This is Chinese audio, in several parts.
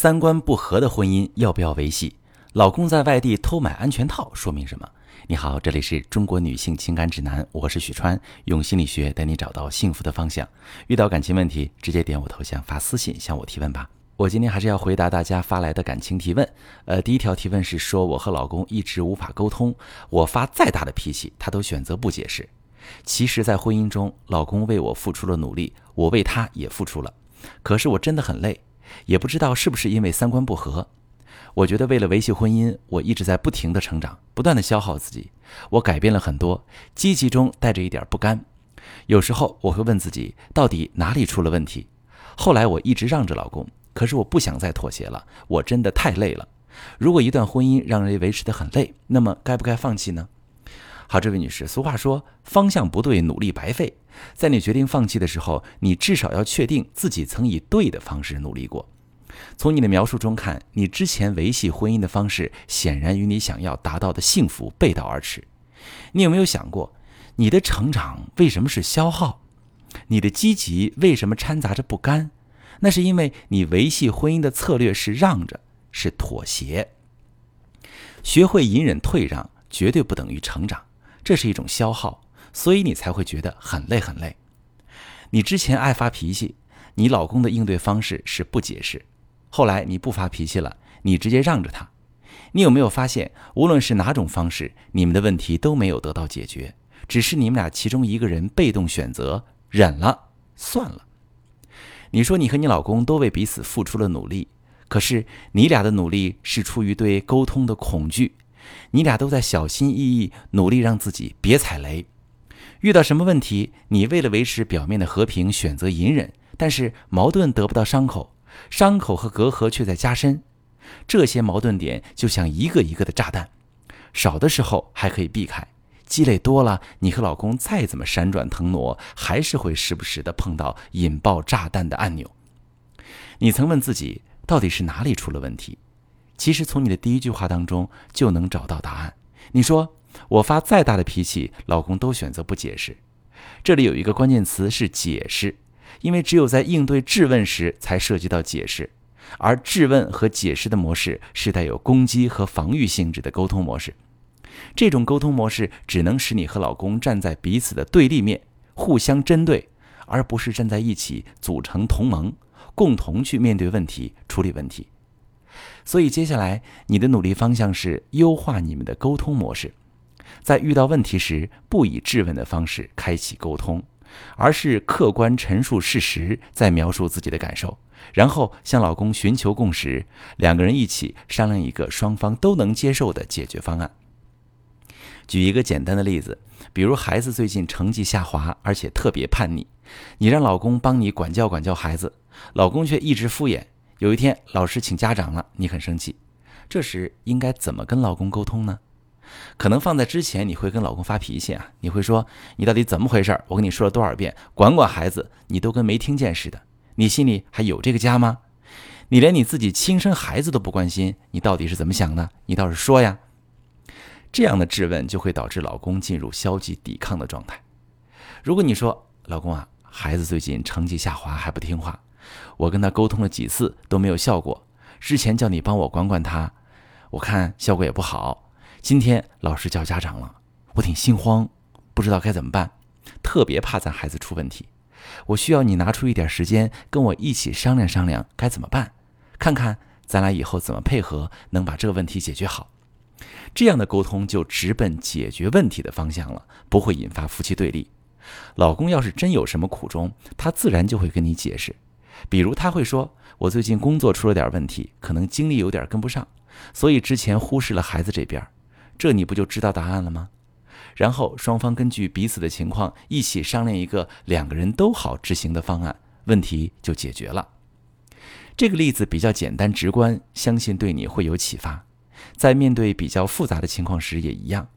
三观不合的婚姻要不要维系？老公在外地偷买安全套说明什么？你好，这里是中国女性情感指南，我是许川，用心理学带你找到幸福的方向。遇到感情问题，直接点我头像发私信向我提问吧。我今天还是要回答大家发来的感情提问。呃，第一条提问是说我和老公一直无法沟通，我发再大的脾气，他都选择不解释。其实，在婚姻中，老公为我付出了努力，我为他也付出了，可是我真的很累。也不知道是不是因为三观不合，我觉得为了维系婚姻，我一直在不停的成长，不断的消耗自己。我改变了很多，积极中带着一点不甘。有时候我会问自己，到底哪里出了问题？后来我一直让着老公，可是我不想再妥协了，我真的太累了。如果一段婚姻让人维持的很累，那么该不该放弃呢？好，这位女士，俗话说方向不对，努力白费。在你决定放弃的时候，你至少要确定自己曾以对的方式努力过。从你的描述中看，你之前维系婚姻的方式显然与你想要达到的幸福背道而驰。你有没有想过，你的成长为什么是消耗？你的积极为什么掺杂着不甘？那是因为你维系婚姻的策略是让着，是妥协。学会隐忍退让，绝对不等于成长。这是一种消耗，所以你才会觉得很累很累。你之前爱发脾气，你老公的应对方式是不解释。后来你不发脾气了，你直接让着他。你有没有发现，无论是哪种方式，你们的问题都没有得到解决，只是你们俩其中一个人被动选择忍了算了。你说你和你老公都为彼此付出了努力，可是你俩的努力是出于对沟通的恐惧。你俩都在小心翼翼努力让自己别踩雷，遇到什么问题，你为了维持表面的和平选择隐忍，但是矛盾得不到伤口，伤口和隔阂却在加深。这些矛盾点就像一个一个的炸弹，少的时候还可以避开，积累多了，你和老公再怎么闪转腾挪，还是会时不时的碰到引爆炸弹的按钮。你曾问自己，到底是哪里出了问题？其实从你的第一句话当中就能找到答案。你说我发再大的脾气，老公都选择不解释。这里有一个关键词是解释，因为只有在应对质问时才涉及到解释，而质问和解释的模式是带有攻击和防御性质的沟通模式。这种沟通模式只能使你和老公站在彼此的对立面，互相针对，而不是站在一起组成同盟，共同去面对问题、处理问题。所以接下来你的努力方向是优化你们的沟通模式，在遇到问题时不以质问的方式开启沟通，而是客观陈述事实，再描述自己的感受，然后向老公寻求共识，两个人一起商量一个双方都能接受的解决方案。举一个简单的例子，比如孩子最近成绩下滑，而且特别叛逆，你让老公帮你管教管教孩子，老公却一直敷衍。有一天，老师请家长了，你很生气。这时应该怎么跟老公沟通呢？可能放在之前，你会跟老公发脾气啊，你会说：“你到底怎么回事？我跟你说了多少遍，管管孩子，你都跟没听见似的。你心里还有这个家吗？你连你自己亲生孩子都不关心，你到底是怎么想的？你倒是说呀！”这样的质问就会导致老公进入消极抵抗的状态。如果你说：“老公啊，孩子最近成绩下滑，还不听话。”我跟他沟通了几次都没有效果，之前叫你帮我管管他，我看效果也不好。今天老师叫家长了，我挺心慌，不知道该怎么办，特别怕咱孩子出问题。我需要你拿出一点时间跟我一起商量商量该怎么办，看看咱俩以后怎么配合能把这个问题解决好。这样的沟通就直奔解决问题的方向了，不会引发夫妻对立。老公要是真有什么苦衷，他自然就会跟你解释。比如他会说：“我最近工作出了点问题，可能精力有点跟不上，所以之前忽视了孩子这边。”这你不就知道答案了吗？然后双方根据彼此的情况一起商量一个两个人都好执行的方案，问题就解决了。这个例子比较简单直观，相信对你会有启发。在面对比较复杂的情况时也一样。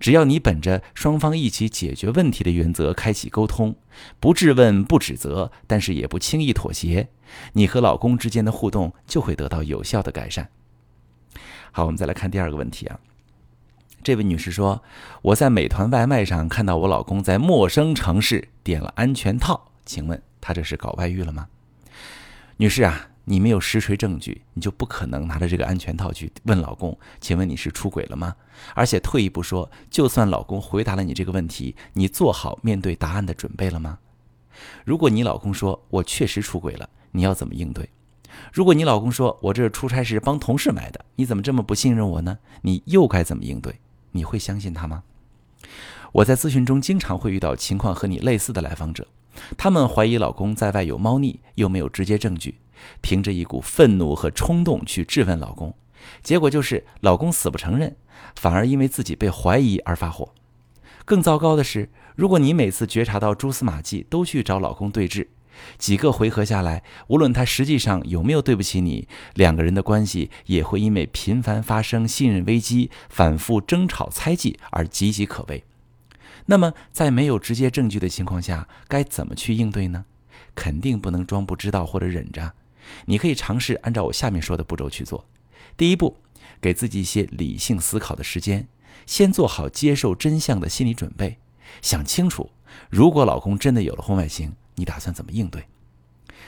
只要你本着双方一起解决问题的原则开启沟通，不质问、不指责，但是也不轻易妥协，你和老公之间的互动就会得到有效的改善。好，我们再来看第二个问题啊。这位女士说：“我在美团外卖上看到我老公在陌生城市点了安全套，请问他这是搞外遇了吗？”女士啊，你没有实锤证据，你就不可能拿着这个安全套去问老公：“请问你是出轨了吗？”而且退一步说，就算老公回答了你这个问题，你做好面对答案的准备了吗？如果你老公说“我确实出轨了”，你要怎么应对？如果你老公说“我这出差是帮同事买的”，你怎么这么不信任我呢？你又该怎么应对？你会相信他吗？我在咨询中经常会遇到情况和你类似的来访者，他们怀疑老公在外有猫腻，又没有直接证据，凭着一股愤怒和冲动去质问老公，结果就是老公死不承认，反而因为自己被怀疑而发火。更糟糕的是，如果你每次觉察到蛛丝马迹都去找老公对峙，几个回合下来，无论他实际上有没有对不起你，两个人的关系也会因为频繁发生信任危机、反复争吵、猜忌而岌岌可危。那么，在没有直接证据的情况下，该怎么去应对呢？肯定不能装不知道或者忍着。你可以尝试按照我下面说的步骤去做。第一步，给自己一些理性思考的时间，先做好接受真相的心理准备，想清楚，如果老公真的有了婚外情，你打算怎么应对？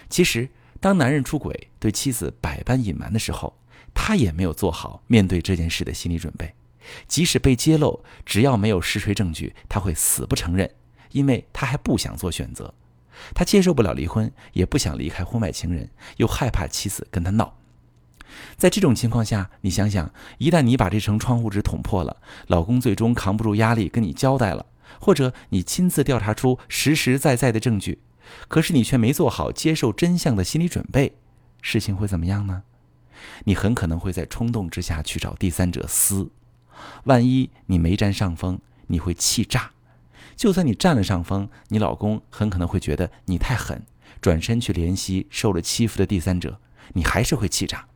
其实，当男人出轨对妻子百般隐瞒的时候，他也没有做好面对这件事的心理准备。即使被揭露，只要没有实锤证据，他会死不承认，因为他还不想做选择，他接受不了离婚，也不想离开婚外情人，又害怕妻子跟他闹。在这种情况下，你想想，一旦你把这层窗户纸捅破了，老公最终扛不住压力跟你交代了，或者你亲自调查出实实在在的证据，可是你却没做好接受真相的心理准备，事情会怎么样呢？你很可能会在冲动之下去找第三者撕。万一你没占上风，你会气炸；就算你占了上风，你老公很可能会觉得你太狠，转身去怜惜受了欺负的第三者，你还是会气炸。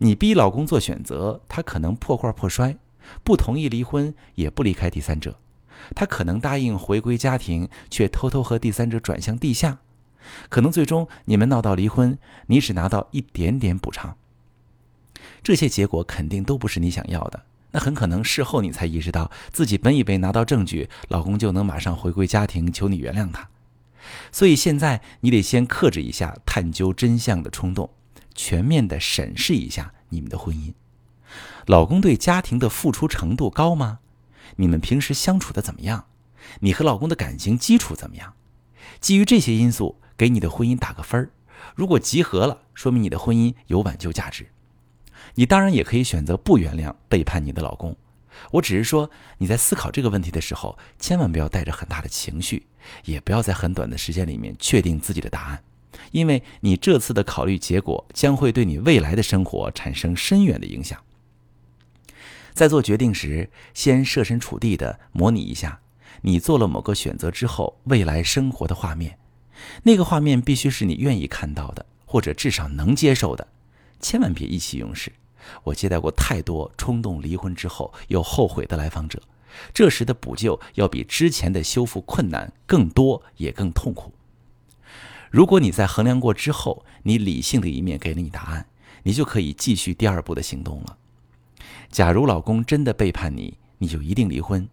你逼老公做选择，他可能破罐破摔，不同意离婚，也不离开第三者；他可能答应回归家庭，却偷偷和第三者转向地下。可能最终你们闹到离婚，你只拿到一点点补偿。这些结果肯定都不是你想要的。那很可能事后你才意识到，自己本以为拿到证据，老公就能马上回归家庭，求你原谅他。所以现在你得先克制一下探究真相的冲动，全面的审视一下你们的婚姻。老公对家庭的付出程度高吗？你们平时相处的怎么样？你和老公的感情基础怎么样？基于这些因素，给你的婚姻打个分儿。如果集合了，说明你的婚姻有挽救价值。你当然也可以选择不原谅背叛你的老公，我只是说你在思考这个问题的时候，千万不要带着很大的情绪，也不要在很短的时间里面确定自己的答案，因为你这次的考虑结果将会对你未来的生活产生深远的影响。在做决定时，先设身处地的模拟一下，你做了某个选择之后未来生活的画面，那个画面必须是你愿意看到的，或者至少能接受的。千万别意气用事。我接待过太多冲动离婚之后又后悔的来访者，这时的补救要比之前的修复困难更多，也更痛苦。如果你在衡量过之后，你理性的一面给了你答案，你就可以继续第二步的行动了。假如老公真的背叛你，你就一定离婚。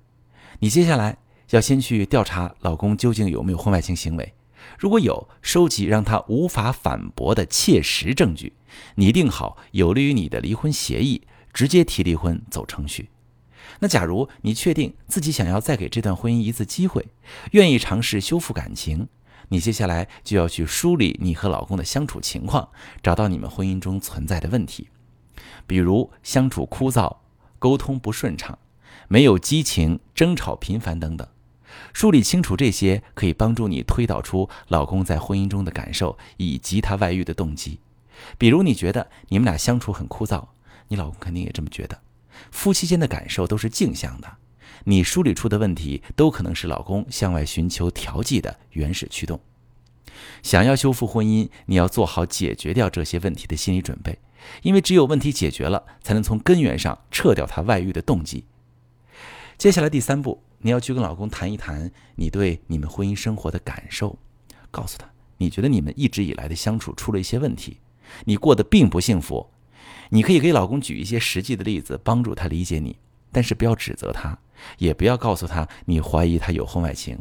你接下来要先去调查老公究竟有没有婚外情行为。如果有收集让他无法反驳的切实证据，拟定好有利于你的离婚协议，直接提离婚走程序。那假如你确定自己想要再给这段婚姻一次机会，愿意尝试修复感情，你接下来就要去梳理你和老公的相处情况，找到你们婚姻中存在的问题，比如相处枯燥、沟通不顺畅、没有激情、争吵频繁等等。梳理清楚这些，可以帮助你推导出老公在婚姻中的感受以及他外遇的动机。比如，你觉得你们俩相处很枯燥，你老公肯定也这么觉得。夫妻间的感受都是镜像的，你梳理出的问题都可能是老公向外寻求调剂的原始驱动。想要修复婚姻，你要做好解决掉这些问题的心理准备，因为只有问题解决了，才能从根源上撤掉他外遇的动机。接下来第三步。你要去跟老公谈一谈你对你们婚姻生活的感受，告诉他你觉得你们一直以来的相处出了一些问题，你过得并不幸福。你可以给老公举一些实际的例子，帮助他理解你，但是不要指责他，也不要告诉他你怀疑他有婚外情。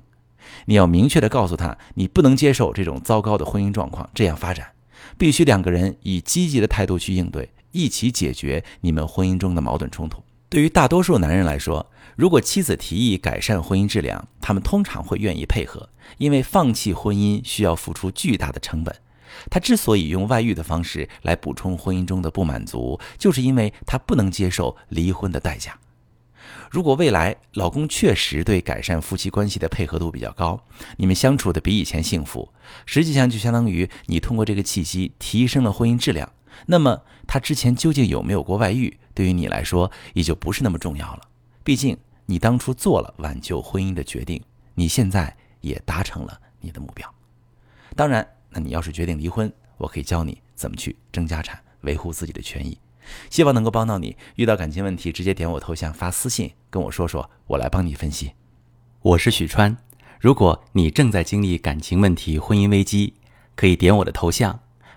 你要明确的告诉他，你不能接受这种糟糕的婚姻状况这样发展，必须两个人以积极的态度去应对，一起解决你们婚姻中的矛盾冲突。对于大多数男人来说，如果妻子提议改善婚姻质量，他们通常会愿意配合，因为放弃婚姻需要付出巨大的成本。他之所以用外遇的方式来补充婚姻中的不满足，就是因为他不能接受离婚的代价。如果未来老公确实对改善夫妻关系的配合度比较高，你们相处的比以前幸福，实际上就相当于你通过这个契机提升了婚姻质量。那么他之前究竟有没有过外遇，对于你来说也就不是那么重要了。毕竟。你当初做了挽救婚姻的决定，你现在也达成了你的目标。当然，那你要是决定离婚，我可以教你怎么去争家产，维护自己的权益。希望能够帮到你。遇到感情问题，直接点我头像发私信跟我说说，我来帮你分析。我是许川。如果你正在经历感情问题、婚姻危机，可以点我的头像，